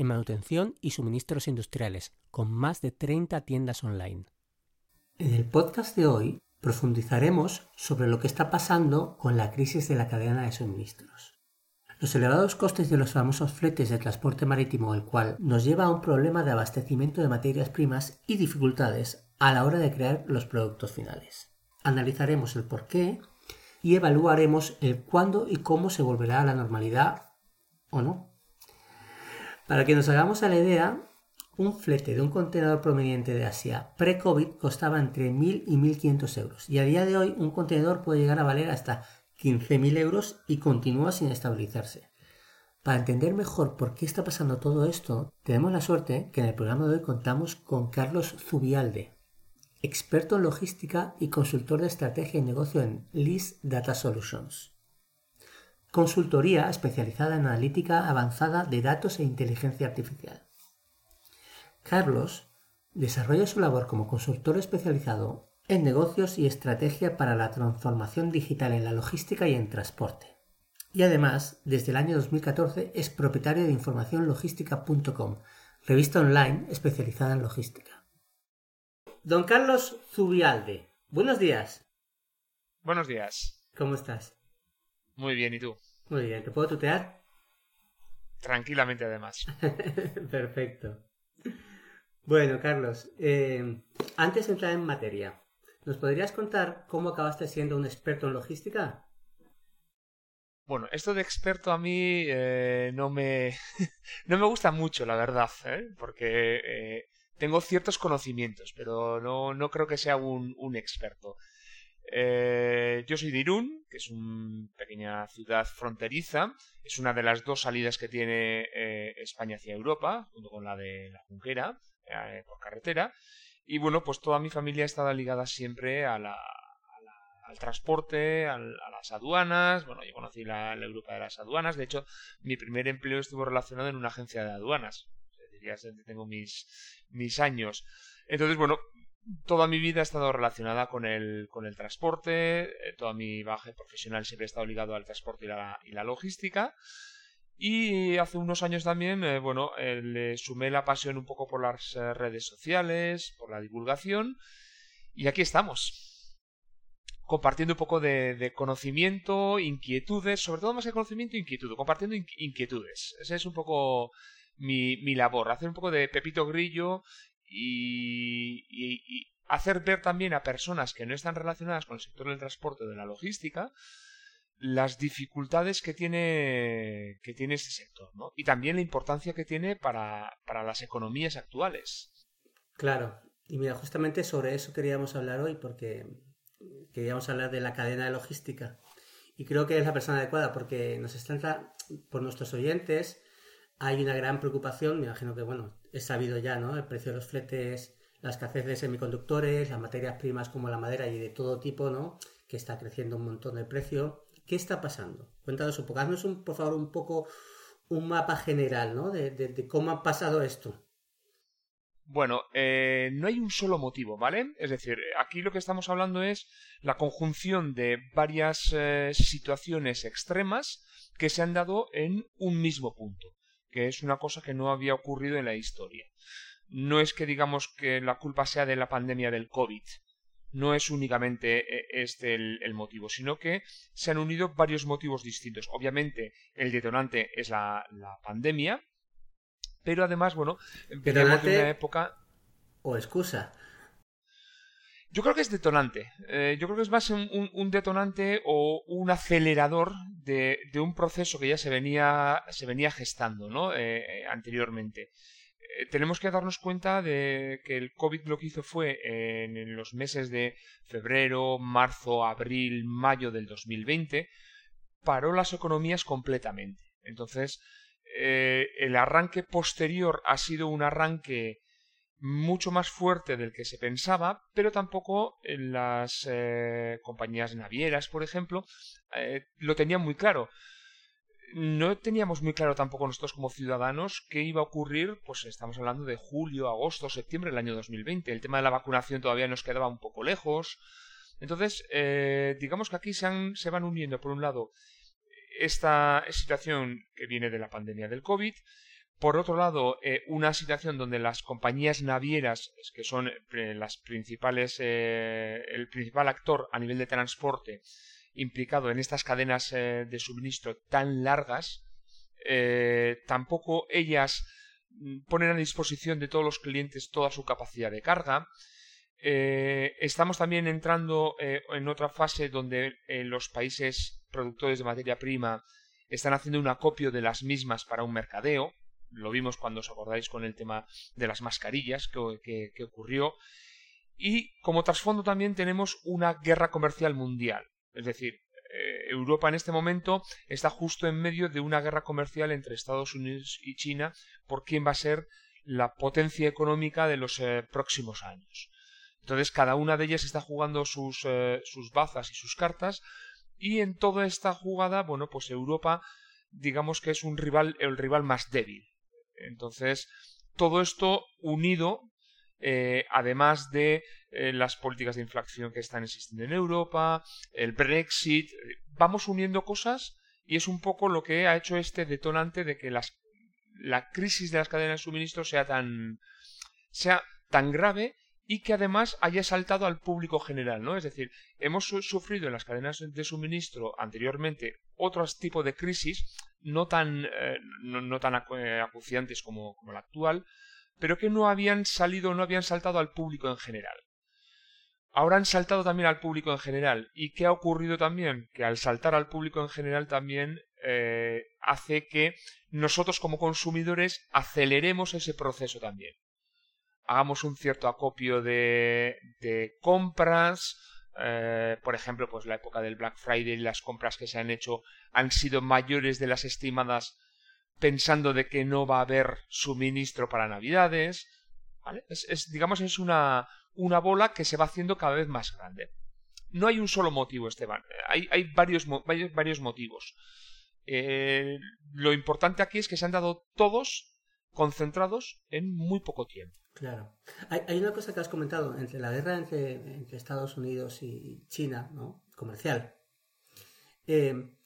en manutención y suministros industriales, con más de 30 tiendas online. En el podcast de hoy profundizaremos sobre lo que está pasando con la crisis de la cadena de suministros. Los elevados costes de los famosos fletes de transporte marítimo, el cual nos lleva a un problema de abastecimiento de materias primas y dificultades a la hora de crear los productos finales. Analizaremos el porqué y evaluaremos el cuándo y cómo se volverá a la normalidad o no. Para que nos hagamos a la idea, un flete de un contenedor proveniente de Asia pre-COVID costaba entre 1.000 y 1.500 euros y a día de hoy un contenedor puede llegar a valer hasta 15.000 euros y continúa sin estabilizarse. Para entender mejor por qué está pasando todo esto, tenemos la suerte que en el programa de hoy contamos con Carlos Zubialde, experto en logística y consultor de estrategia y negocio en LIS Data Solutions consultoría especializada en analítica avanzada de datos e inteligencia artificial. Carlos desarrolla su labor como consultor especializado en negocios y estrategia para la transformación digital en la logística y en transporte. Y además, desde el año 2014 es propietario de informacionlogística.com, revista online especializada en logística. Don Carlos Zubialde, buenos días. Buenos días. ¿Cómo estás? Muy bien, ¿y tú? Muy bien, ¿te puedo tutear? Tranquilamente, además. Perfecto. Bueno, Carlos, eh, antes de entrar en materia, ¿nos podrías contar cómo acabaste siendo un experto en logística? Bueno, esto de experto a mí eh, no me no me gusta mucho, la verdad, ¿eh? porque tengo ciertos conocimientos, pero no, no creo que sea un, un experto. Eh, yo soy de Irún, que es una pequeña ciudad fronteriza. Es una de las dos salidas que tiene eh, España hacia Europa, junto con la de la Junquera, eh, por carretera. Y bueno, pues toda mi familia ha estado ligada siempre al transporte, a las aduanas. Bueno, yo conocí la, Europa de las aduanas. De hecho, mi primer empleo estuvo relacionado en una agencia de aduanas. Que tengo mis, mis años. Entonces, bueno, toda mi vida ha estado relacionada con el, con el transporte, eh, toda mi baje profesional siempre ha estado ligado al transporte y la, y la logística. Y hace unos años también, eh, bueno, eh, le sumé la pasión un poco por las redes sociales, por la divulgación, y aquí estamos. Compartiendo un poco de, conocimiento, inquietudes, sobre todo más que conocimiento, inquietud, compartiendo inquietudes. Esa es un poco mi, mi labor, hacer un poco de pepito grillo y, hacer ver también a personas que no están relacionadas con el sector del transporte o de la logística las dificultades que tiene, que tiene este sector, ¿no? Y también la importancia que tiene para, para las economías actuales. Claro, y mira, justamente sobre eso queríamos hablar hoy, porque queríamos hablar de la cadena de logística. Y creo que es la persona adecuada, porque nos está por nuestros oyentes, hay una gran preocupación, me imagino que, bueno, es sabido ya, ¿no? El precio de los fletes, la escasez de semiconductores, las materias primas como la madera y de todo tipo, ¿no? Que está creciendo un montón de precio. ¿Qué está pasando? Cuéntanos un poco, haznos un, por favor un poco un mapa general, ¿no? De, cómo ha pasado esto. Bueno, eh, no hay un solo motivo, ¿vale? Es decir, aquí lo que estamos hablando es la conjunción de varias eh, situaciones extremas que se han dado en un mismo punto que es una cosa que no había ocurrido en la historia. No es que digamos que la culpa sea de la pandemia del COVID, no es únicamente eh, este el, motivo, sino que se han unido varios motivos distintos. Obviamente, el detonante es la, pandemia, pero además, bueno, empezamos de una época. O excusa. Yo creo que es detonante. Eh, yo creo que es más un, detonante o un acelerador de, un proceso que ya se venía, se venía gestando ¿no? Eh, eh, anteriormente. tenemos que darnos cuenta de que el COVID lo que hizo fue en, los meses de febrero, marzo, abril, mayo del 2020, paró las economías completamente. Entonces, el arranque posterior ha sido un arranque mucho más fuerte del que se pensaba, pero tampoco las compañías navieras, por ejemplo, lo tenían muy claro no teníamos muy claro tampoco nosotros como ciudadanos qué iba a ocurrir, pues estamos hablando de julio, agosto, septiembre del año 2020. El tema de la vacunación todavía nos quedaba un poco lejos. Entonces, eh, digamos que aquí se, se van uniendo, por un lado, esta situación que viene de la pandemia del COVID, por otro lado, eh, una situación donde las compañías navieras, que son eh, las principales, el principal actor a nivel de transporte, implicado en estas cadenas eh, de suministro tan largas, eh, tampoco ellas mm, ponen a disposición de todos los clientes toda su capacidad de carga. Eh, estamos también entrando en otra fase donde los países productores de materia prima están haciendo un acopio de las mismas para un mercadeo. Lo vimos cuando os acordáis con el tema de las mascarillas que ocurrió. Y como trasfondo también tenemos una guerra comercial mundial. Es decir, eh, Europa en este momento está justo en medio de una guerra comercial entre Estados Unidos y China por quién va a ser la potencia económica de los eh, próximos años. Entonces cada una de ellas está jugando sus, eh, sus bazas y sus cartas y en toda esta jugada, bueno, pues Europa digamos que es un rival, el rival más débil. Entonces, todo esto unido eh, además de eh, las políticas de inflación que están existiendo en Europa, el Brexit, vamos uniendo cosas y es un poco lo que ha hecho este detonante de que las, la crisis de las cadenas de suministro sea tan, sea tan grave y que además haya saltado al público general, ¿no? Es decir, hemos sufrido en las cadenas de suministro anteriormente otros tipos de crisis, no tan, eh, no, tan acuciantes como, como la actual, pero que no habían salido, no habían saltado al público en general. Ahora han saltado también al público en general. ¿Y qué ha ocurrido también? Que al saltar al público en general también eh, hace que nosotros como consumidores aceleremos ese proceso también. Hagamos un cierto acopio de, de compras. Eh, por ejemplo, pues la época del Black Friday, las compras que se han hecho han sido mayores de las estimadas pensando de que no va a haber suministro para Navidades. digamos, es una, una bola que se va haciendo cada vez más grande. No hay un solo motivo, Esteban. Hay, hay varios, varios, varios, motivos. Eh, lo importante aquí es que se han dado todos concentrados en muy poco tiempo. Claro. Hay, hay una cosa que has comentado entre la guerra entre, entre Estados Unidos y China, ¿no? Comercial. Eh,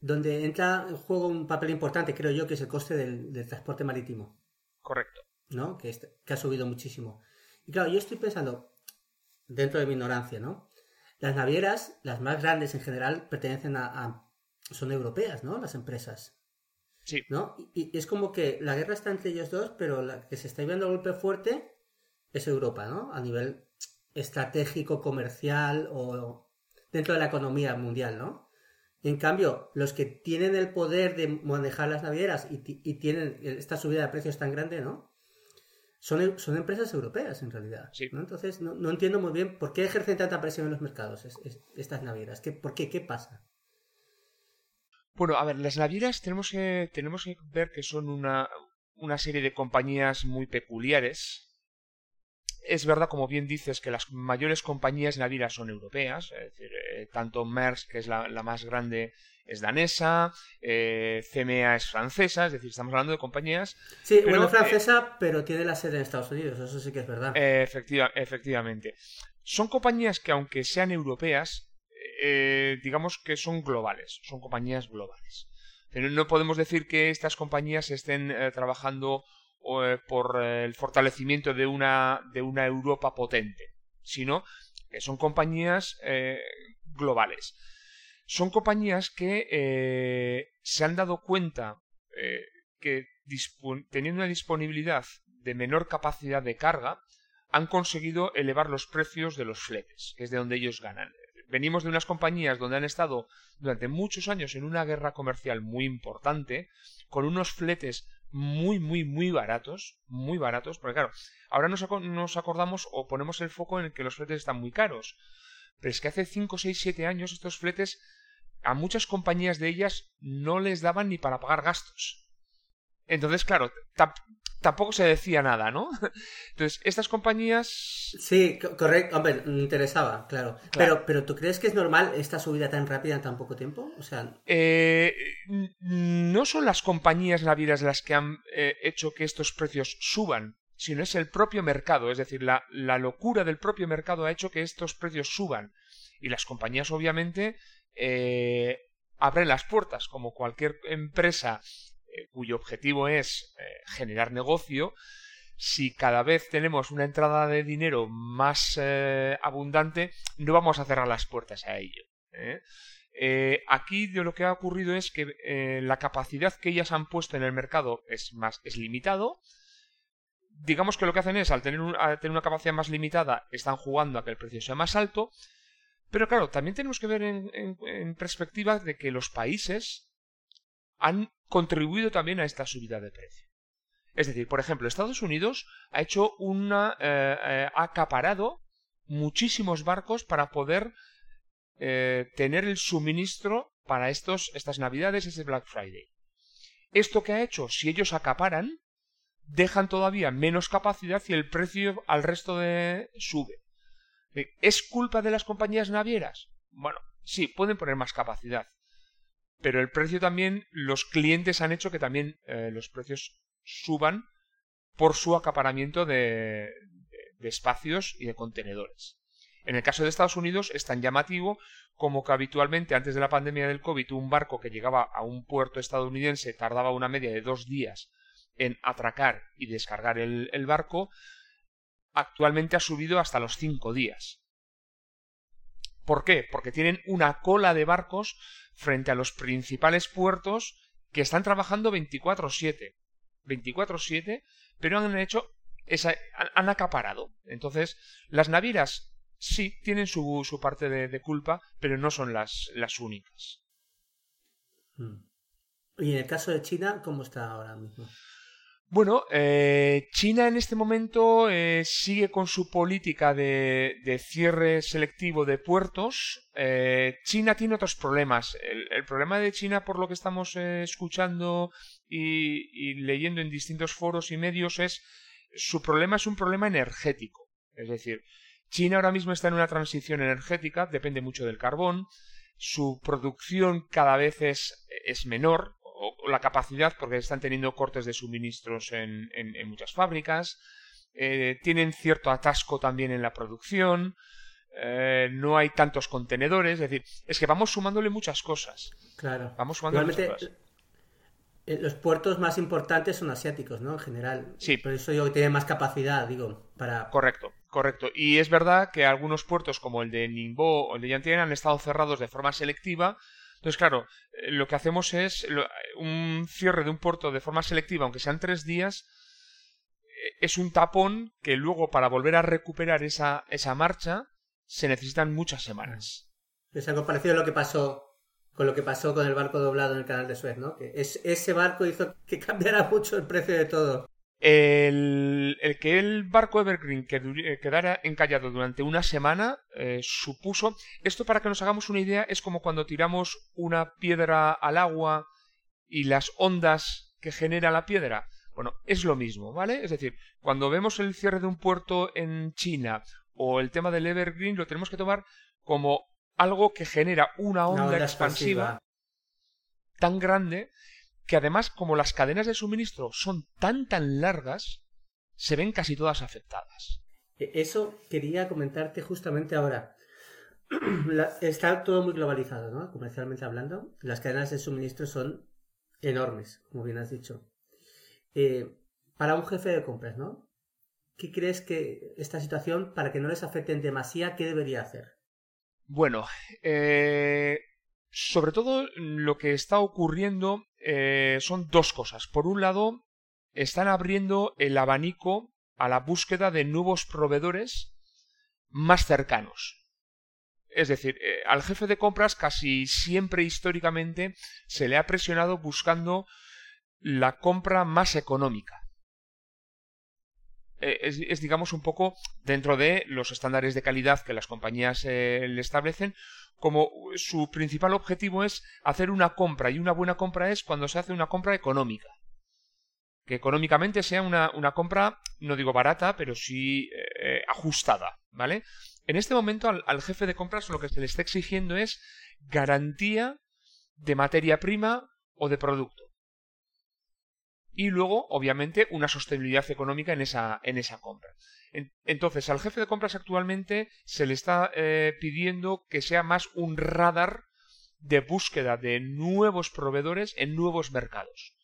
donde entra en juego un papel importante, creo yo, que es el coste del, transporte marítimo. Correcto. ¿No? Que, que, ha subido muchísimo. Y claro, yo estoy pensando, dentro de mi ignorancia, ¿no? Las navieras, las más grandes en general, pertenecen a. son europeas, ¿no? Las empresas. Sí. ¿No? Y, es como que la guerra está entre ellos dos, pero la que se está viendo a golpe fuerte es Europa, ¿no? A nivel estratégico, comercial o dentro de la economía mundial, ¿no? En cambio, los que tienen el poder de manejar las navieras y, tienen esta subida de precios tan grande, ¿no? Son, son empresas europeas en realidad. ¿no? Entonces, no, entiendo muy bien por qué ejercen tanta presión en los mercados estas navieras. ¿Qué, ¿Por qué? ¿Qué pasa? Bueno, a ver, las navieras tenemos que, tenemos que ver que son una, una serie de compañías muy peculiares es verdad, como bien dices, que las mayores compañías navieras son europeas, es decir, eh, tanto Maersk, que es la, más grande, es danesa, eh, CMA es francesa, es decir, estamos hablando de compañías... Sí, bueno, francesa, pero tiene la sede en Estados Unidos, eso sí que es verdad. efectiva, efectivamente. Son compañías que, aunque sean europeas, eh, digamos que son globales, son compañías globales. Pero no podemos decir que estas compañías estén trabajando eh, por eh, el fortalecimiento de una, de una Europa potente, sino que son compañías eh, globales. Son compañías que se han dado cuenta que teniendo una disponibilidad de menor capacidad de carga, han conseguido elevar los precios de los fletes, que es de donde ellos ganan. Venimos de unas compañías donde han estado durante muchos años en una guerra comercial muy importante, con unos fletes muy, muy, muy baratos, muy baratos, porque claro, ahora nos, nos acordamos o ponemos el foco en que los fletes están muy caros, pero es que hace 5, 6, 7 años estos fletes a muchas compañías de ellas no les daban ni para pagar gastos. Entonces, claro, tampoco se decía nada, ¿no? Entonces, estas compañías... Sí, correcto. Hombre, me interesaba, claro. Pero, pero ¿tú crees que es normal esta subida tan rápida en tan poco tiempo? O sea... Eh, no son las compañías navieras las que han eh, hecho que estos precios suban, sino es el propio mercado. Es decir, la, la locura del propio mercado ha hecho que estos precios suban. Y las compañías, obviamente, eh, abren las puertas, como cualquier empresa eh, cuyo objetivo es eh, generar negocio, si cada vez tenemos una entrada de dinero más eh, abundante, no vamos a cerrar las puertas a ello. aquí lo que ha ocurrido es que la capacidad que ellas han puesto en el mercado es más es limitado. Digamos que lo que hacen es, al tener, tener una capacidad más limitada, están jugando a que el precio sea más alto. Pero claro, también tenemos que ver en perspectiva de que los países han contribuido también a esta subida de precio. Es decir, por ejemplo, Estados Unidos ha hecho una. Eh, eh, ha acaparado muchísimos barcos para poder eh, tener el suministro para estos, estas navidades, ese Black Friday. Esto que ha hecho, si ellos acaparan, dejan todavía menos capacidad y el precio al resto de sube. ¿Es culpa de las compañías navieras? Bueno, sí, pueden poner más capacidad, pero el precio también, los clientes han hecho que también eh, los precios suban por su acaparamiento de, espacios y de contenedores. En el caso de Estados Unidos es tan llamativo como que habitualmente antes de la pandemia del COVID un barco que llegaba a un puerto estadounidense tardaba una media de dos días en atracar y descargar el, el barco, actualmente ha subido hasta los cinco días. ¿Por qué? Porque tienen una cola de barcos frente a los principales puertos que están trabajando 24/7. 24/7, pero han hecho esa, han acaparado. Entonces, las navieras sí tienen su, su parte de, culpa, pero no son las, las únicas. Hmm. Y en el caso de China, ¿cómo está ahora mismo? Bueno, eh, China en este momento eh, sigue con su política de, cierre selectivo de puertos. Eh, China tiene otros problemas. El, problema de China, por lo que estamos escuchando y, leyendo en distintos foros y medios, es su problema es un problema energético. Es decir, China ahora mismo está en una transición energética, depende mucho del carbón. Su producción cada vez es, es menor, la capacidad, porque están teniendo cortes de suministros en, muchas fábricas, eh, tienen cierto atasco también en la producción, eh, no hay tantos contenedores, es decir, es que vamos sumándole muchas cosas. Claro. Vamos sumando muchas cosas. Eh, los puertos más importantes son asiáticos, ¿no? En general. Sí. Por eso yo que tienen más capacidad, digo, para... Correcto, correcto. Y es verdad que algunos puertos como el de Ningbo o el de Yantian han estado cerrados de forma selectiva entonces, claro, eh, lo que hacemos es un cierre de un puerto de forma selectiva, aunque sean tres días, eh, es un tapón que luego para volver a recuperar esa, esa marcha se necesitan muchas semanas. Es algo parecido a lo que pasó con lo que pasó con el barco doblado en el canal de Suez, ¿no? Que es, ese barco hizo que cambiara mucho el precio de todo. El, que el barco Evergreen eh, quedara encallado durante una semana eh, supuso. Esto, para que nos hagamos una idea, es como cuando tiramos una piedra al agua y las ondas que genera la piedra. Bueno, es lo mismo, ¿vale? Es decir, cuando vemos el cierre de un puerto en China o el tema del Evergreen, lo tenemos que tomar como algo que genera una onda, expansiva tan grande que además como las cadenas de suministro son tan tan largas, se ven casi todas afectadas. E, eso quería comentarte justamente ahora. está todo muy globalizado, ¿no? Comercialmente hablando. Las cadenas de suministro son enormes, como bien has dicho. Eh, para un jefe de compras, ¿no? ¿Qué crees que esta situación, para que no les afecten demasiado, qué debería hacer? Bueno, eh, sobre todo lo que está ocurriendo eh, son dos cosas. Por un lado, están abriendo el abanico a la búsqueda de nuevos proveedores más cercanos. Es decir, eh, al jefe de compras casi siempre históricamente se le ha presionado buscando la compra más económica. Eh, es, digamos, un poco dentro de los estándares de calidad que las compañías le establecen, como su principal objetivo es hacer una compra y una buena compra es cuando se hace una compra económica. que económicamente sea una, compra, no digo barata, pero sí eh, ajustada, ¿vale? En este momento al, jefe de compras lo que se le está exigiendo es garantía de materia prima o de producto. Y luego, obviamente, una sostenibilidad económica en esa, en esa compra. Entonces, al jefe de compras actualmente se le está eh, pidiendo que sea más un radar de búsqueda de nuevos proveedores en nuevos mercados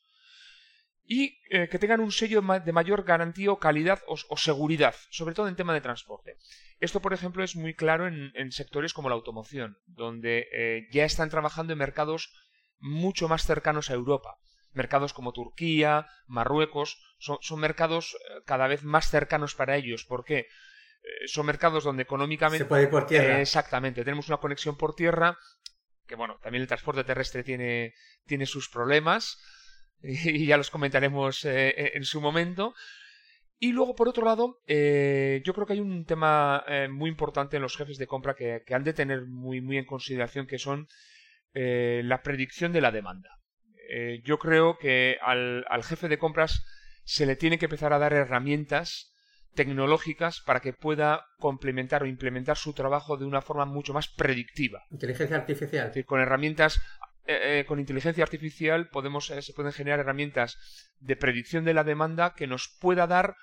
y eh, que tengan un sello de mayor garantía o calidad o, seguridad, sobre todo en tema de transporte. Esto, por ejemplo, es muy claro en, sectores como la automoción, donde eh, ya están trabajando en mercados mucho más cercanos a Europa. Mercados como Turquía, Marruecos, son, mercados eh, cada vez más cercanos para ellos. ¿Por qué? son mercados donde económicamente... Se puede ir por tierra. exactamente, tenemos una conexión por tierra, que bueno, también el transporte terrestre tiene, tiene sus problemas, y ya los comentaremos eh, eh, en su momento. Y luego, por otro lado, eh, yo creo que hay un tema muy importante en los jefes de compra que, han de tener muy, muy en consideración, que son la predicción de la demanda. Yo creo que al, al, jefe de compras se le tiene que empezar a dar herramientas tecnológicas para que pueda complementar o implementar su trabajo de una forma mucho más predictiva. Inteligencia artificial. Es decir, con herramientas eh, eh, con inteligencia artificial podemos, eh, se pueden generar herramientas de predicción de la demanda que nos pueda dar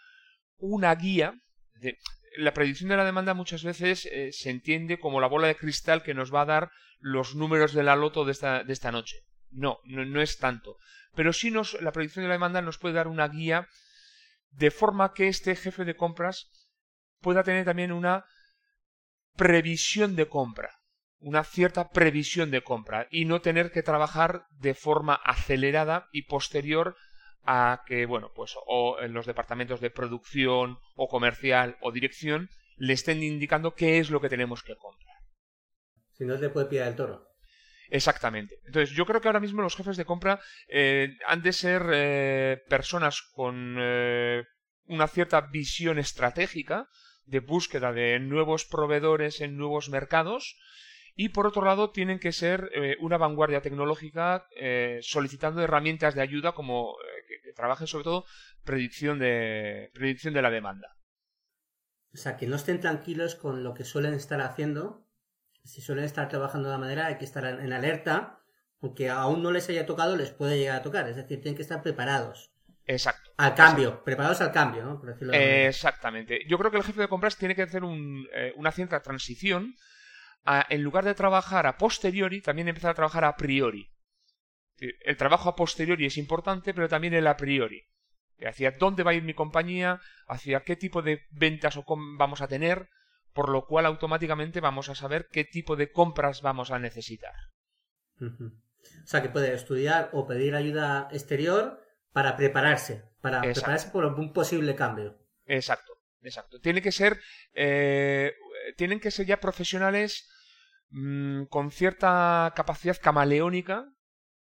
una guía. De, la predicción de la demanda muchas veces se entiende como la bola de cristal que nos va a dar los números de la loto de esta, de esta noche. No, no, es tanto. Pero sí nos, la predicción de la demanda nos puede dar una guía de forma que este jefe de compras pueda tener también una previsión de compra una cierta previsión de compra y no tener que trabajar de forma acelerada y posterior a que, bueno, pues o en los departamentos de producción o comercial o dirección le estén indicando qué es lo que tenemos que comprar. Si no, le puede pillar el toro. Exactamente. Entonces, yo creo que ahora mismo los jefes de compra eh, han de ser eh, personas con eh, una cierta visión estratégica de búsqueda de nuevos proveedores en nuevos mercados y por otro lado tienen que ser eh, una vanguardia tecnológica eh, solicitando herramientas de ayuda como eh, que, trabajen sobre todo predicción de predicción de la demanda. O sea, que no estén tranquilos con lo que suelen estar haciendo. Si suelen estar trabajando de la manera, hay que estar en alerta, porque aún no les haya tocado, les puede llegar a tocar. Es decir, tienen que estar preparados. Exacto. Al cambio, preparados al cambio, ¿no? Exactamente. Yo creo que el jefe de compras tiene que hacer una cierta transición en lugar de trabajar a posteriori, también empezar a trabajar a priori. El trabajo a posteriori es importante, pero también el a priori. Hacia dónde va a ir mi compañía, hacia qué tipo de ventas o vamos a tener, por lo cual automáticamente vamos a saber qué tipo de compras vamos a necesitar. O sea, que puede estudiar o pedir ayuda exterior para prepararse, para prepararse por un posible cambio. Exacto, exacto. Tiene que ser, eh, tienen que ser ya profesionales Mm, con cierta capacidad camaleónica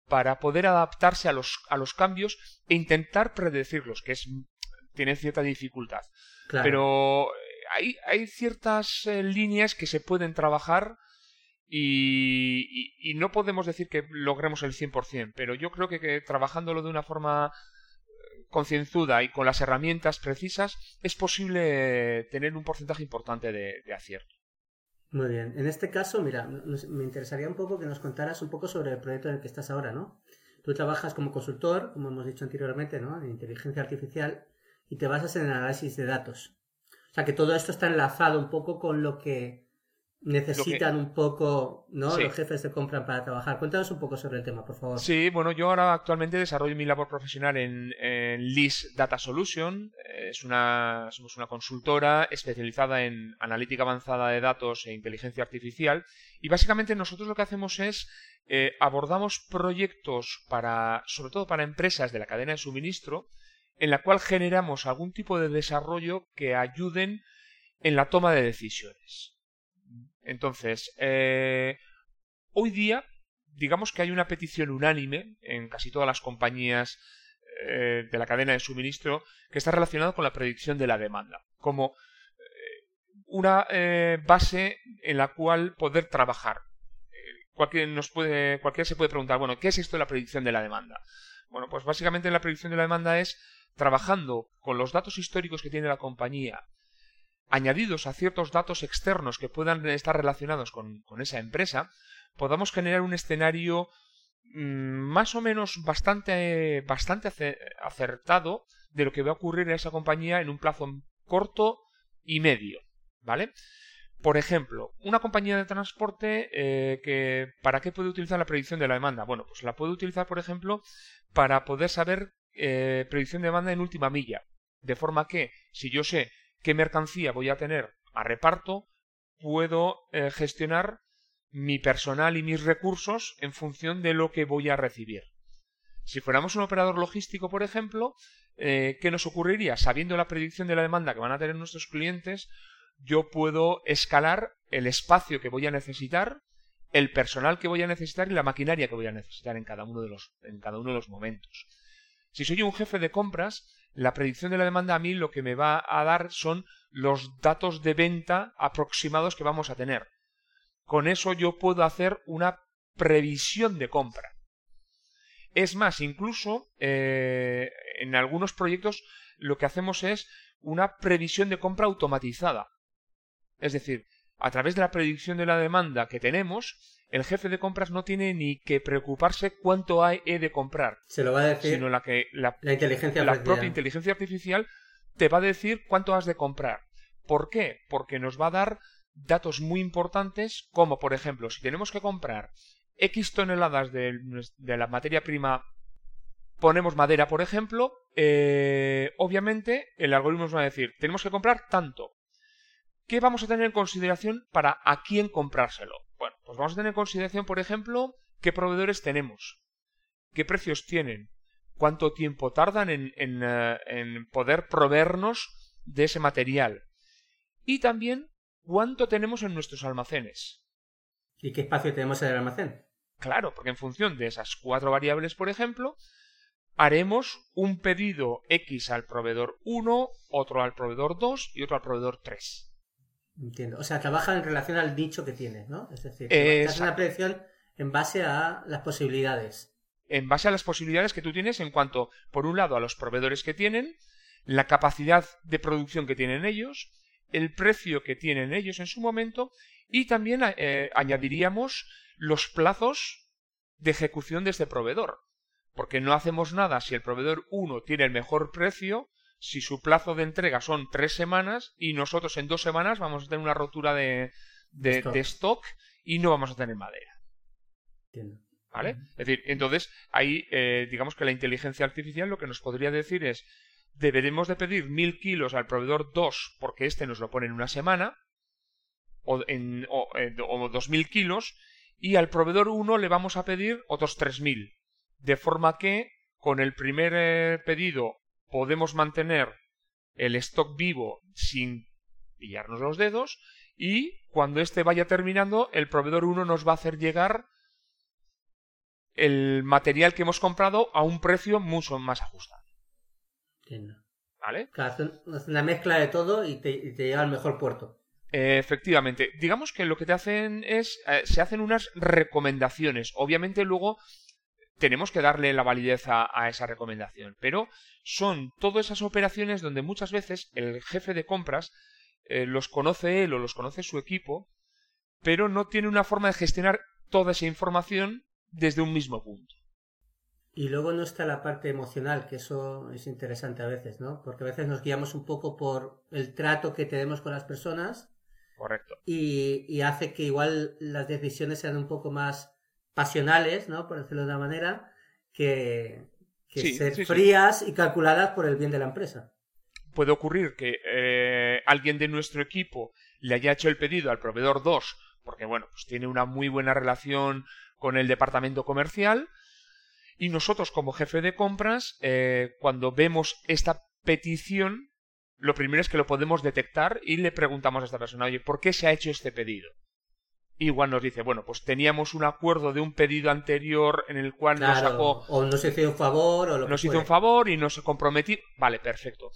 para poder adaptarse a los, a los cambios e intentar predecirlos, que es tiene cierta dificultad. Pero eh, hay, hay ciertas eh, líneas que se pueden trabajar y, no podemos decir que logremos el 100%, pero yo creo que, trabajándolo de una forma eh, concienzuda y con las herramientas precisas es posible tener un porcentaje importante de acierto. Muy bien. En este caso, mira, me interesaría un poco que nos contaras un poco sobre el proyecto en el que estás ahora, ¿no? Tú trabajas como consultor, como hemos dicho anteriormente, ¿no? En inteligencia artificial y te basas en el análisis de datos. O sea, que todo esto está enlazado un poco con lo que necesitan un poco, ¿no? Los jefes de compra para trabajar. Cuéntanos un poco sobre el tema, por favor. Sí, bueno, yo ahora actualmente desarrollo mi labor profesional en, en LIS Data Solution. Es una, somos una consultora especializada en analítica avanzada de datos e inteligencia artificial. Y básicamente nosotros lo que hacemos es eh, abordamos proyectos para, sobre todo para empresas de la cadena de suministro, en la cual generamos algún tipo de desarrollo que ayuden en la toma de decisiones. Entonces, eh, hoy día, digamos que hay una petición unánime en casi todas las compañías eh, de la cadena de suministro que está relacionado con la predicción de la demanda, como eh, una base en la cual poder trabajar. Cualquiera, nos puede, cualquiera se puede preguntar, bueno, ¿qué es esto de la predicción de la demanda? Bueno, pues básicamente la predicción de la demanda es trabajando con los datos históricos que tiene la compañía, añadidos a ciertos datos externos que puedan estar relacionados con, esa empresa, podamos generar un escenario mm, más o menos bastante, bastante acertado de lo que va a ocurrir en esa compañía en un plazo corto y medio. ¿Vale? Por ejemplo, una compañía de transporte eh, que ¿para qué puede utilizar la predicción de la demanda? Bueno, pues la puede utilizar, por ejemplo, para poder saber eh, predicción de demanda en última milla. De forma que, si yo sé qué mercancía voy a tener a reparto, puedo eh, gestionar mi personal y mis recursos en función de lo que voy a recibir. Si fuéramos un operador logístico, por ejemplo, ¿qué nos ocurriría? Sabiendo la predicción de la demanda que van a tener nuestros clientes, yo puedo escalar el espacio que voy a necesitar, el personal que voy a necesitar y la maquinaria que voy a necesitar en cada uno de los, en cada uno de los momentos. Si soy un jefe de compras, la predicción de la demanda a mí lo que me va a dar son los datos de venta aproximados que vamos a tener. Con eso yo puedo hacer una previsión de compra. Es más, incluso eh, en algunos proyectos lo que hacemos es una previsión de compra automatizada. Es decir, a través de la predicción de la demanda que tenemos, el jefe de compras no tiene ni que preocuparse cuánto hay de comprar. Se lo va a decir. Sino la que la, inteligencia la propia inteligencia artificial te va a decir cuánto has de comprar. ¿Por qué? Porque nos va a dar datos muy importantes, como por ejemplo, si tenemos que comprar X toneladas de, la materia prima, ponemos madera, por ejemplo, eh, obviamente el algoritmo nos va a decir, tenemos que comprar tanto. ¿Qué vamos a tener en consideración para a quién comprárselo? Bueno, pues vamos a tener en consideración, por ejemplo, qué proveedores tenemos, qué precios tienen, cuánto tiempo tardan en, eh, en poder proveernos de ese material y también cuánto tenemos en nuestros almacenes. ¿Y qué espacio tenemos en el almacén? Claro, porque en función de esas cuatro variables, por ejemplo, haremos un pedido X al proveedor 1, otro al proveedor 2 y otro al proveedor 3. Entiendo. O sea, trabaja en relación al dicho que tienes, ¿no? Es decir, es una predicción en base a las posibilidades. En base a las posibilidades que tú tienes en cuanto, por un lado, a los proveedores que tienen, la capacidad de producción que tienen ellos, el precio que tienen ellos en su momento y también eh, añadiríamos los plazos de ejecución de este proveedor. Porque no hacemos nada si el proveedor 1 tiene el mejor precio si su plazo de entrega son tres semanas y nosotros en dos semanas vamos a tener una rotura de, de, stock. y no vamos a tener madera. ¿Vale? Es decir, entonces ahí eh, digamos que la inteligencia artificial lo que nos podría decir es deberemos de pedir mil kilos al proveedor 2 porque este nos lo pone en una semana o, en, o, eh, dos mil kilos y al proveedor 1 le vamos a pedir otros tres mil de forma que con el primer eh, pedido podemos mantener el stock vivo sin pillarnos los dedos y cuando este vaya terminando el proveedor 1 nos va a hacer llegar el material que hemos comprado a un precio mucho más ajustado. Entiendo. ¿Vale? una mezcla de todo y te, llega al mejor puerto. efectivamente. Digamos que lo que te hacen es. Eh, se hacen unas recomendaciones. Obviamente, luego tenemos que darle la validez a, esa recomendación. Pero son todas esas operaciones donde muchas veces el jefe de compras eh, los conoce él o los conoce su equipo, pero no tiene una forma de gestionar toda esa información desde un mismo punto. Y luego no está la parte emocional, que eso es interesante a veces, ¿no? Porque a veces nos guiamos un poco por el trato que tenemos con las personas. Correcto. Y, y hace que igual las decisiones sean un poco más pasionales, ¿no? Por decirlo de una manera, que, ser frías y calculadas por el bien de la empresa. Puede ocurrir que eh, alguien de nuestro equipo le haya hecho el pedido al proveedor 2, porque bueno, pues tiene una muy buena relación con el departamento comercial, y nosotros como jefe de compras, eh, cuando vemos esta petición, lo primero es que lo podemos detectar y le preguntamos a esta persona, oye, ¿por qué se ha hecho este pedido? Igual nos dice, bueno, pues teníamos un acuerdo de un pedido anterior en el cual nos sacó... O nos hizo un favor o lo Nos hizo un favor y nos comprometí... Vale, perfecto.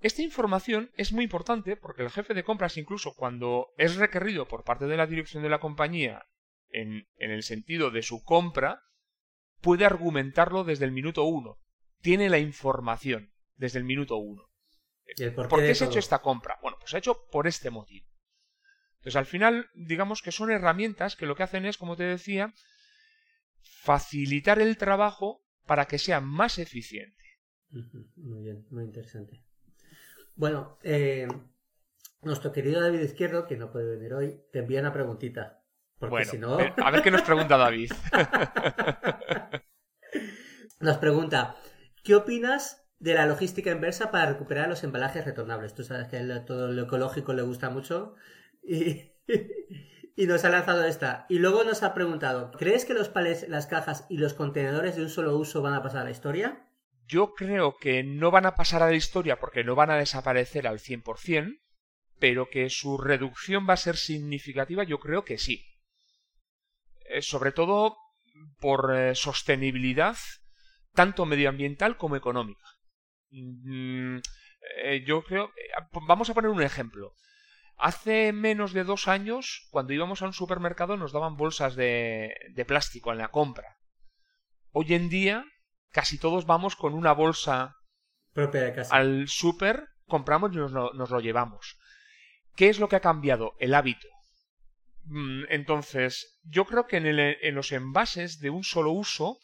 Esta información es muy importante porque el jefe de compras, incluso cuando es requerido por parte de la dirección de la compañía en, en el sentido de su compra, puede argumentarlo desde el minuto uno. Tiene la información. desde el minuto uno. por, qué, ¿Por se ha hecho esta compra? Bueno, pues se ha hecho por este motivo. Entonces, al final, digamos que son herramientas que lo que hacen es, como te decía, facilitar el trabajo para que sea más eficiente. Muy bien, muy interesante. Bueno, eh, nuestro querido David Izquierdo, que no puede venir hoy, te envía una preguntita. Porque si no... a ver qué nos pregunta David. nos pregunta, ¿qué opinas de la logística inversa para recuperar los embalajes retornables? Tú sabes que a todo lo ecológico le gusta mucho y, nos ha lanzado esta. Y luego nos ha preguntado, ¿crees que los palets, las cajas y los contenedores de un solo uso van a pasar a la historia? Yo creo que no van a pasar a la historia porque no van a desaparecer al 100%, pero que su reducción va a ser significativa, yo creo que sí. Eh, sobre todo por eh, sostenibilidad tanto medioambiental como económica. Mm, eh, yo creo. vamos a poner un ejemplo. Hace menos de dos años, cuando íbamos a un supermercado, nos daban bolsas de, de plástico en la compra. Hoy en día, casi todos vamos con una bolsa propia de casa. al super, compramos y nos lo, llevamos. ¿Qué es lo que ha cambiado? El hábito. Mm, entonces, yo creo que en, los envases de un solo uso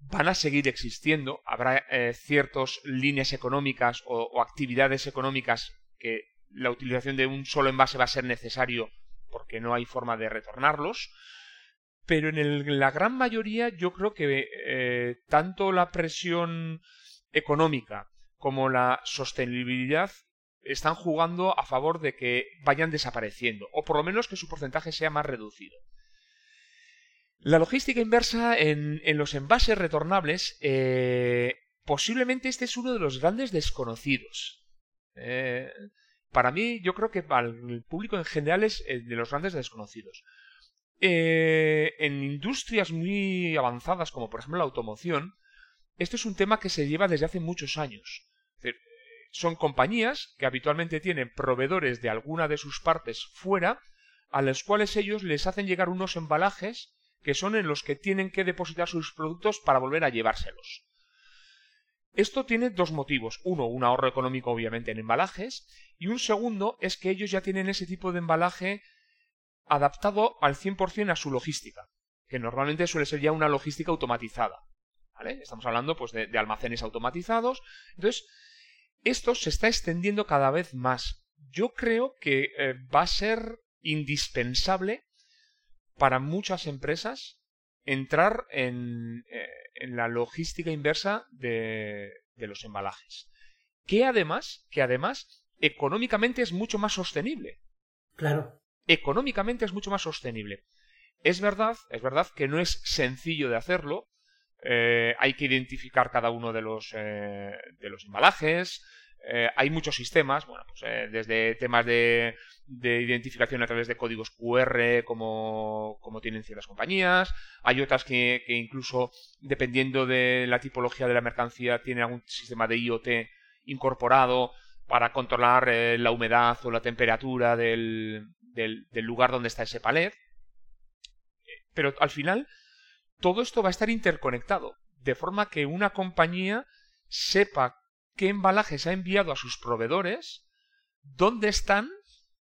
van a seguir existiendo. Habrá eh, ciertas líneas económicas o, actividades económicas que la utilización de un solo envase va a ser necesario porque no hay forma de retornarlos. Pero en la gran mayoría yo creo que eh, tanto la presión económica como la sostenibilidad están jugando a favor de que vayan desapareciendo, o por lo menos que su porcentaje sea más reducido. La logística inversa en, los envases retornables, eh, posiblemente este es uno de los grandes desconocidos. Eh, para mí, yo creo que para el público en general es eh, de los grandes desconocidos. Eh, en industrias muy avanzadas, como por ejemplo la automoción, esto es un tema que se lleva desde hace muchos años. son compañías que habitualmente tienen proveedores de alguna de sus partes fuera, a los cuales ellos les hacen llegar unos embalajes que son en los que tienen que depositar sus productos para volver a llevárselos. Esto tiene dos motivos. Uno, un ahorro económico obviamente en embalajes y un segundo es que ellos ya tienen ese tipo de embalaje adaptado al 100% a su logística, que normalmente suele ser ya una logística automatizada. ¿Vale? Estamos hablando pues de, almacenes automatizados. Entonces, esto se está extendiendo cada vez más. Yo creo que eh, va a ser indispensable para muchas empresas entrar en, eh, en la logística inversa de, los embalajes. Que además, que además, económicamente es mucho más sostenible. Claro. Económicamente es mucho más sostenible. Es verdad, es verdad que no es sencillo de hacerlo. Eh, hay que identificar cada uno de los, eh, de los embalajes. Eh, hay muchos sistemas, bueno, pues, desde temas de, de identificación a través de códigos QR como, tienen ciertas compañías. Hay otras que, incluso, dependiendo de la tipología de la mercancía, tienen algún sistema de IoT incorporado para controlar eh, la humedad o la temperatura del lugar donde está ese palet. Pero al final, todo esto va a estar interconectado, de forma que una compañía sepa qué embalajes ha enviado a sus proveedores, dónde están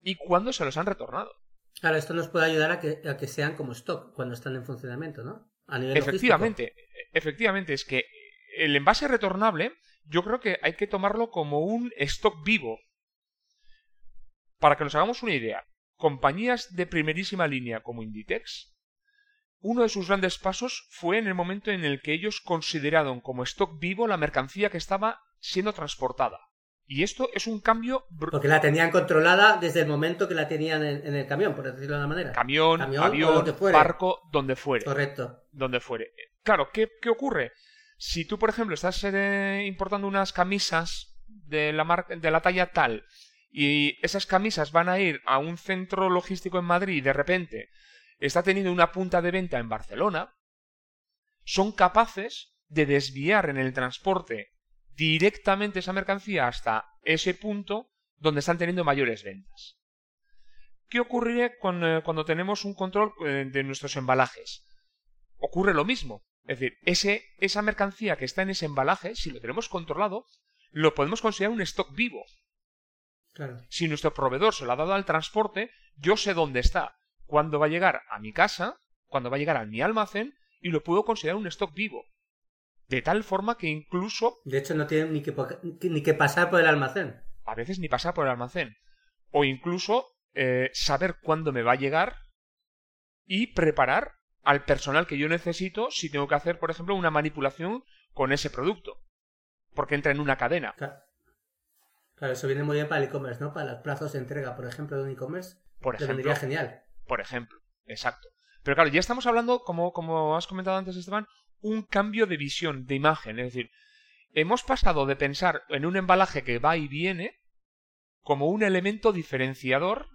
y cuándo se los han retornado. Claro, esto nos puede ayudar a que, a que sean como stock cuando están en funcionamiento, ¿no? A nivel efectivamente, efectivamente, es que el envase retornable yo creo que hay que tomarlo como un stock vivo. Para que nos hagamos una idea, compañías de primerísima línea como Inditex, uno de sus grandes pasos fue en el momento en el que ellos consideraron como stock vivo la mercancía que estaba siendo transportada. Y esto es un cambio. Porque la tenían controlada desde el momento que la tenían en, el camión, por decirlo de una manera. Camión, avión, barco, donde fuere. Correcto. Donde fuere. Claro, ¿qué, qué ocurre? Si tú, por ejemplo, estás eh, importando unas camisas de la, marca, de la talla tal y esas camisas van a ir a un centro logístico en Madrid y de repente está teniendo una punta de venta en Barcelona, son capaces de desviar en el transporte directamente esa mercancía hasta ese punto donde están teniendo mayores ventas. ¿Qué ocurriría eh, cuando tenemos un control eh, de nuestros embalajes? Ocurre lo mismo. Es decir, ese, esa mercancía que está en ese embalaje, si lo tenemos controlado, lo podemos considerar un stock vivo. Claro. Si nuestro proveedor se lo ha dado al transporte, yo sé dónde está, cuándo va a llegar a mi casa, cuándo va a llegar a mi almacén y lo puedo considerar un stock vivo. De tal forma que incluso... De hecho, no tiene ni que, ni que pasar por el almacén. A veces ni pasar por el almacén. O incluso eh, saber cuándo me va a llegar y preparar al personal que yo necesito si tengo que hacer, por ejemplo, una manipulación con ese producto. Porque entra en una cadena. Claro, eso viene muy bien para el e-commerce, ¿no? Para los plazos de entrega, por ejemplo, de un e-commerce. Por ejemplo. genial. Por ejemplo, exacto. Pero claro, ya estamos hablando, como, como has comentado antes, Esteban, un cambio de visión, de imagen. Es decir, hemos pasado de pensar en un embalaje que va y viene como un elemento diferenciador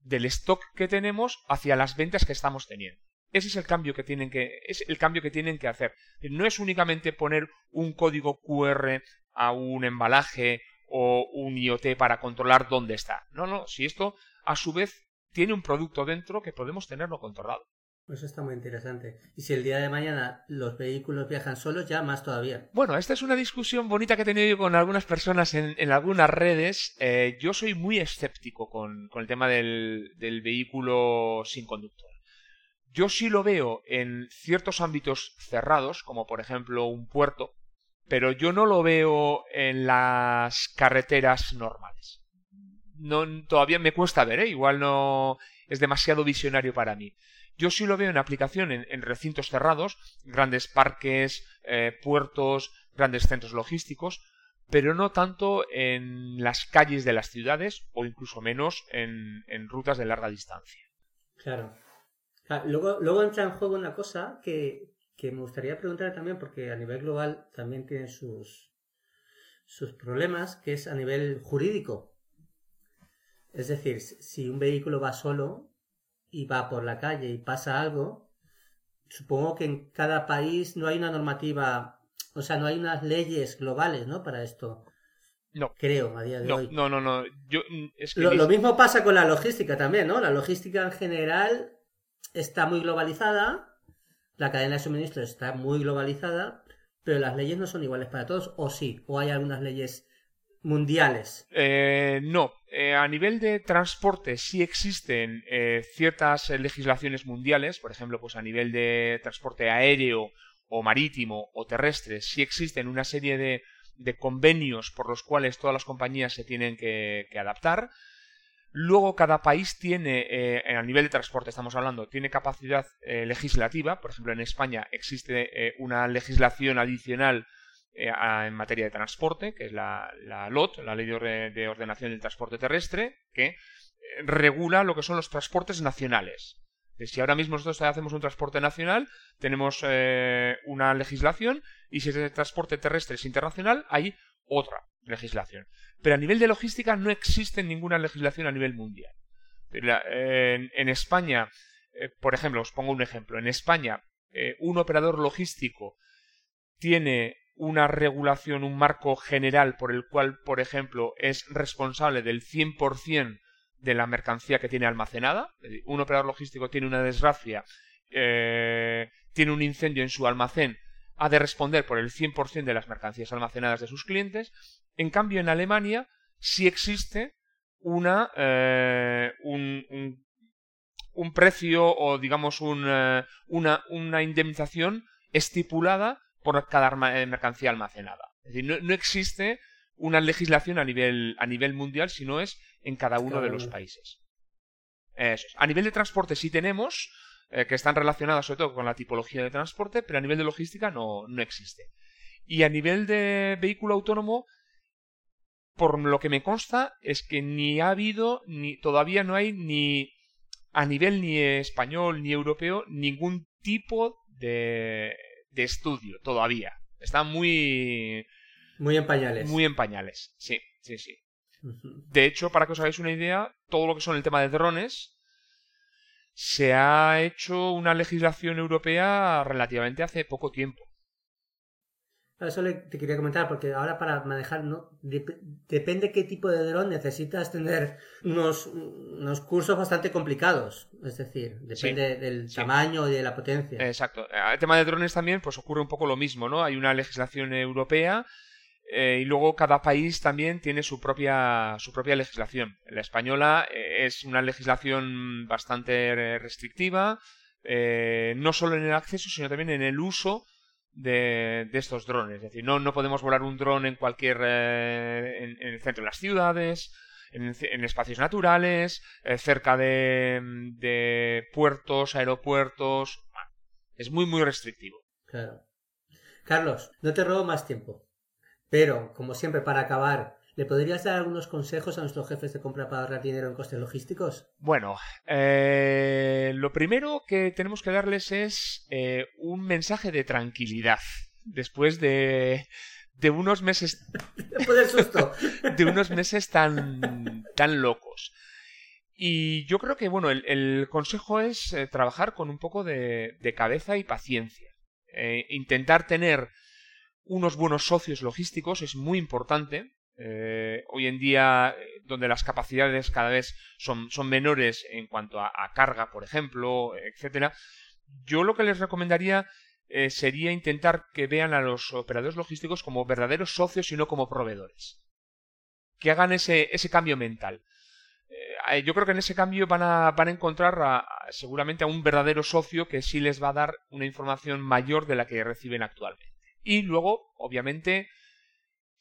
del stock que tenemos hacia las ventas que estamos teniendo. Ese es el cambio que tienen que, es el cambio que tienen que hacer. No es únicamente poner un código QR a un embalaje o un IoT para controlar dónde está. No, no, si esto a su vez tiene un producto dentro que podemos tenerlo controlado. Eso está muy interesante. Y si el día de mañana los vehículos viajan solos, ya más todavía. Bueno, esta es una discusión bonita que he tenido con algunas personas en, algunas redes. Eh, yo soy muy escéptico con, el tema del, vehículo sin conductor. Yo sí lo veo en ciertos ámbitos cerrados, como por ejemplo un puerto, pero yo no lo veo en las carreteras normales. No, todavía me cuesta ver, ¿eh? igual no es demasiado visionario para mí. Yo sí lo veo en aplicación en, recintos cerrados, grandes parques, eh, puertos, grandes centros logísticos, pero no tanto en las calles de las ciudades o incluso menos en, rutas de larga distancia. Claro. luego, luego entra en juego una cosa que, me gustaría preguntar también, porque a nivel global también tiene sus, sus problemas, que es a nivel jurídico. Es decir, si un vehículo va solo, y va por la calle y pasa algo, supongo que en cada país no hay una normativa, o sea, no hay unas leyes globales, ¿no? Para esto. No. Creo, a día de hoy. No, no, no. Yo, lo, mismo pasa con la logística también, ¿no? La logística en general está muy globalizada, la cadena de suministro está muy globalizada, pero las leyes no son iguales para todos, o sí, o hay algunas leyes mundiales. Eh, no, eh, a nivel de transporte sí existen eh, ciertas legislaciones mundiales, por ejemplo, pues a nivel de transporte aéreo o marítimo o terrestre, sí existen una serie de, convenios por los cuales todas las compañías se tienen que, adaptar. Luego cada país tiene, a nivel de transporte estamos hablando, tiene capacidad legislativa. Por ejemplo, en España existe una legislación adicional eh, en materia de transporte, que es la, LOT, la Ley de, Ordenación del Transporte Terrestre, que eh, regula lo que son los transportes nacionales. Si ahora mismo nosotros hacemos un transporte nacional, tenemos eh, una legislación y si ese transporte terrestre es internacional, hay otra legislación. Pero a nivel de logística no existe ninguna legislación a nivel mundial. en, España, por ejemplo, os pongo un ejemplo. En España, un operador logístico tiene una regulación, un marco general por el cual, por ejemplo, es responsable del 100% de la mercancía que tiene almacenada. Un operador logístico tiene una desgracia, eh, tiene un incendio en su almacén, ha de responder por el 100% de las mercancías almacenadas de sus clientes. En cambio, en Alemania sí existe una, eh, un, un, precio o, digamos, eh, una, una indemnización estipulada por cada eh, mercancía almacenada. Es decir, no, existe una legislación a nivel, a nivel mundial, sino es en cada uno de los países. A nivel de transporte sí tenemos, eh, que están relacionadas sobre todo con la tipología de transporte, pero a nivel de logística no, no existe. Y a nivel de vehículo autónomo, por lo que me consta, es que ni ha habido, ni todavía no hay ni a nivel ni español ni europeo ningún tipo de de estudio todavía. Está muy... Muy en pañales. Muy en pañales, sí, sí, sí. De hecho, para que os hagáis una idea, todo lo que son el tema de drones, se ha hecho una legislación europea relativamente hace poco tiempo. Eso te quería comentar, porque ahora para manejar, no depende qué tipo de dron necesitas tener unos, unos cursos bastante complicados. Es decir, depende del tamaño y de la potencia. Exacto. El tema de drones también, pues ocurre un poco lo mismo, ¿no? Hay una legislación europea eh, y luego cada país también tiene su propia, su propia legislación. La española eh, es una legislación bastante restrictiva, eh, no solo en el acceso, sino también en el uso de, estos drones. Es decir, no, no podemos volar un dron en cualquier. En, el centro de las ciudades, en, espacios naturales, cerca de, de, puertos, aeropuertos. Es muy, muy restrictivo. Claro. Carlos, no te robo más tiempo. Pero, como siempre, para acabar, ¿le podrías dar algunos consejos a nuestros jefes de compra para ahorrar dinero en costes logísticos? Bueno, eh, lo primero que tenemos que darles es eh, un mensaje de tranquilidad. Después de, de unos meses. Después del susto. de unos meses tan, tan locos. Y yo creo que, bueno, el, consejo es eh, trabajar con un poco de, de cabeza y paciencia. intentar tener unos buenos socios logísticos es muy importante. Eh, hoy en día, eh, donde las capacidades cada vez son, son menores en cuanto a, carga, por ejemplo, etcétera, yo lo que les recomendaría eh, sería intentar que vean a los operadores logísticos como verdaderos socios y no como proveedores. Que hagan ese, ese cambio mental. yo creo que en ese cambio van a, van a encontrar seguramente a un verdadero socio que sí les va a dar una información mayor de la que reciben actualmente. Y luego, obviamente,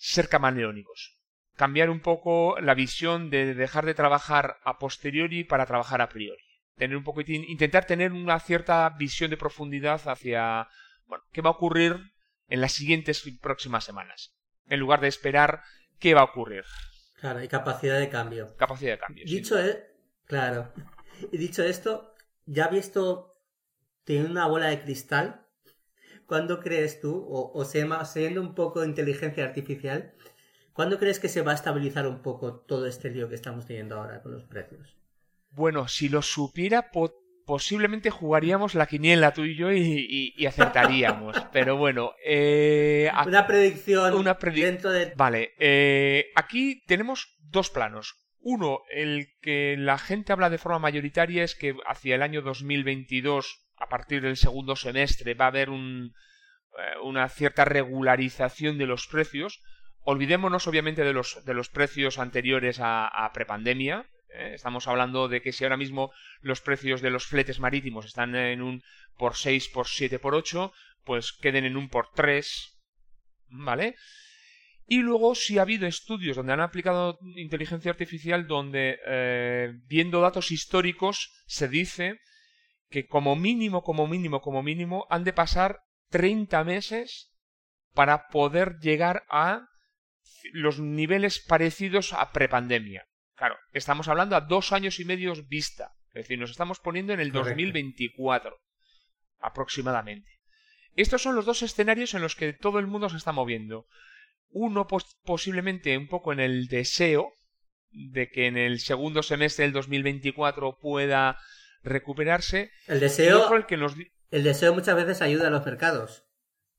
ser camaleónicos. Cambiar un poco la visión de dejar de trabajar a posteriori para trabajar a priori. Tener un poco, intentar tener una cierta visión de profundidad hacia, bueno, qué va a ocurrir en las siguientes próximas semanas. En lugar de esperar qué va a ocurrir. Claro, y capacidad de cambio. Capacidad de cambio. Dicho es, claro. Y dicho esto, ya visto, tiene una bola de cristal ¿cuándo crees tú, o, o siendo un poco de inteligencia artificial, ¿cuándo crees que se va a estabilizar un poco todo este lío que estamos teniendo ahora con los precios? Bueno, si lo supiera, posiblemente jugaríamos la quiniela tú y yo y, acertaríamos. Pero bueno, eh, una predicción una dentro de... Vale, eh, aquí tenemos dos planos. Uno, el que la gente habla de forma mayoritaria es que hacia el año 2022 a partir del segundo semestre va a haber un, eh, una cierta regularización de los precios. Olvidémonos obviamente de los, de los precios anteriores a, prepandemia. ¿eh? estamos hablando de que si ahora mismo los precios de los fletes marítimos están en un por 6, por 7, por 8, pues queden en un por 3. ¿Vale? Y luego si ha habido estudios donde han aplicado inteligencia artificial donde eh, viendo datos históricos se dice que como mínimo, como mínimo, como mínimo, han de pasar 30 meses para poder llegar a los niveles parecidos a prepandemia. Claro, estamos hablando a dos años y medio vista. Es decir, nos estamos poniendo en el 2024 aproximadamente. Estos son los dos escenarios en los que todo el mundo se está moviendo. Uno posiblemente un poco en el deseo de que en el segundo semestre del 2024 pueda recuperarse. El deseo, el, que nos... el deseo muchas veces ayuda a los mercados.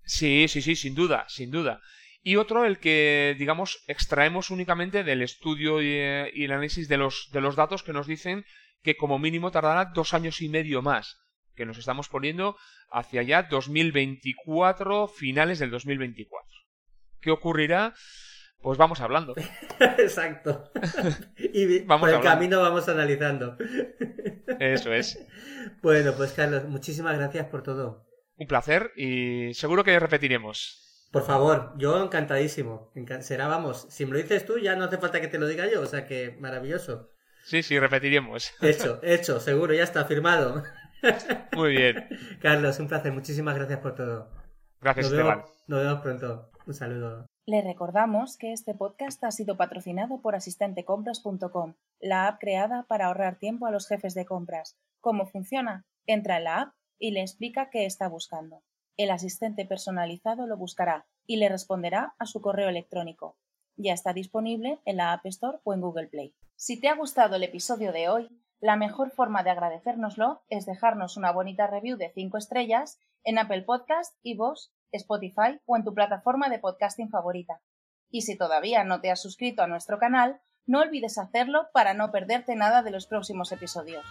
Sí, sí, sí, sin duda, sin duda. Y otro, el que, digamos, extraemos únicamente del estudio y, eh, el análisis de los, de los datos que nos dicen que como mínimo tardará dos años y medio más, que nos estamos poniendo hacia ya 2024, finales del 2024. ¿Qué ocurrirá? Pues vamos hablando. Exacto. y por el camino vamos analizando. Eso es. Bueno, pues Carlos, muchísimas gracias por todo. Un placer y seguro que repetiremos. Por favor, yo encantadísimo. Será, vamos, si me lo dices tú ya no hace falta que te lo diga yo, o sea que maravilloso. Sí, sí, repetiremos. Hecho, hecho, seguro, ya está firmado. Muy bien. Carlos, un placer, muchísimas gracias por todo. Gracias, Esteban. nos vemos pronto. Un saludo. Le recordamos que este podcast ha sido patrocinado por asistentecompras.com, la app creada para ahorrar tiempo a los jefes de compras. ¿Cómo funciona? Entra en la app y le explica qué está buscando. El asistente personalizado lo buscará y le responderá a su correo electrónico. Ya está disponible en la App Store o en Google Play. Si te ha gustado el episodio de hoy, la mejor forma de agradecérnoslo es dejarnos una bonita review de 5 estrellas en Apple Podcast, y vos Spotify o en tu plataforma de podcasting favorita. Y si todavía no te has suscrito a nuestro canal, no olvides hacerlo para no perderte nada de los próximos episodios.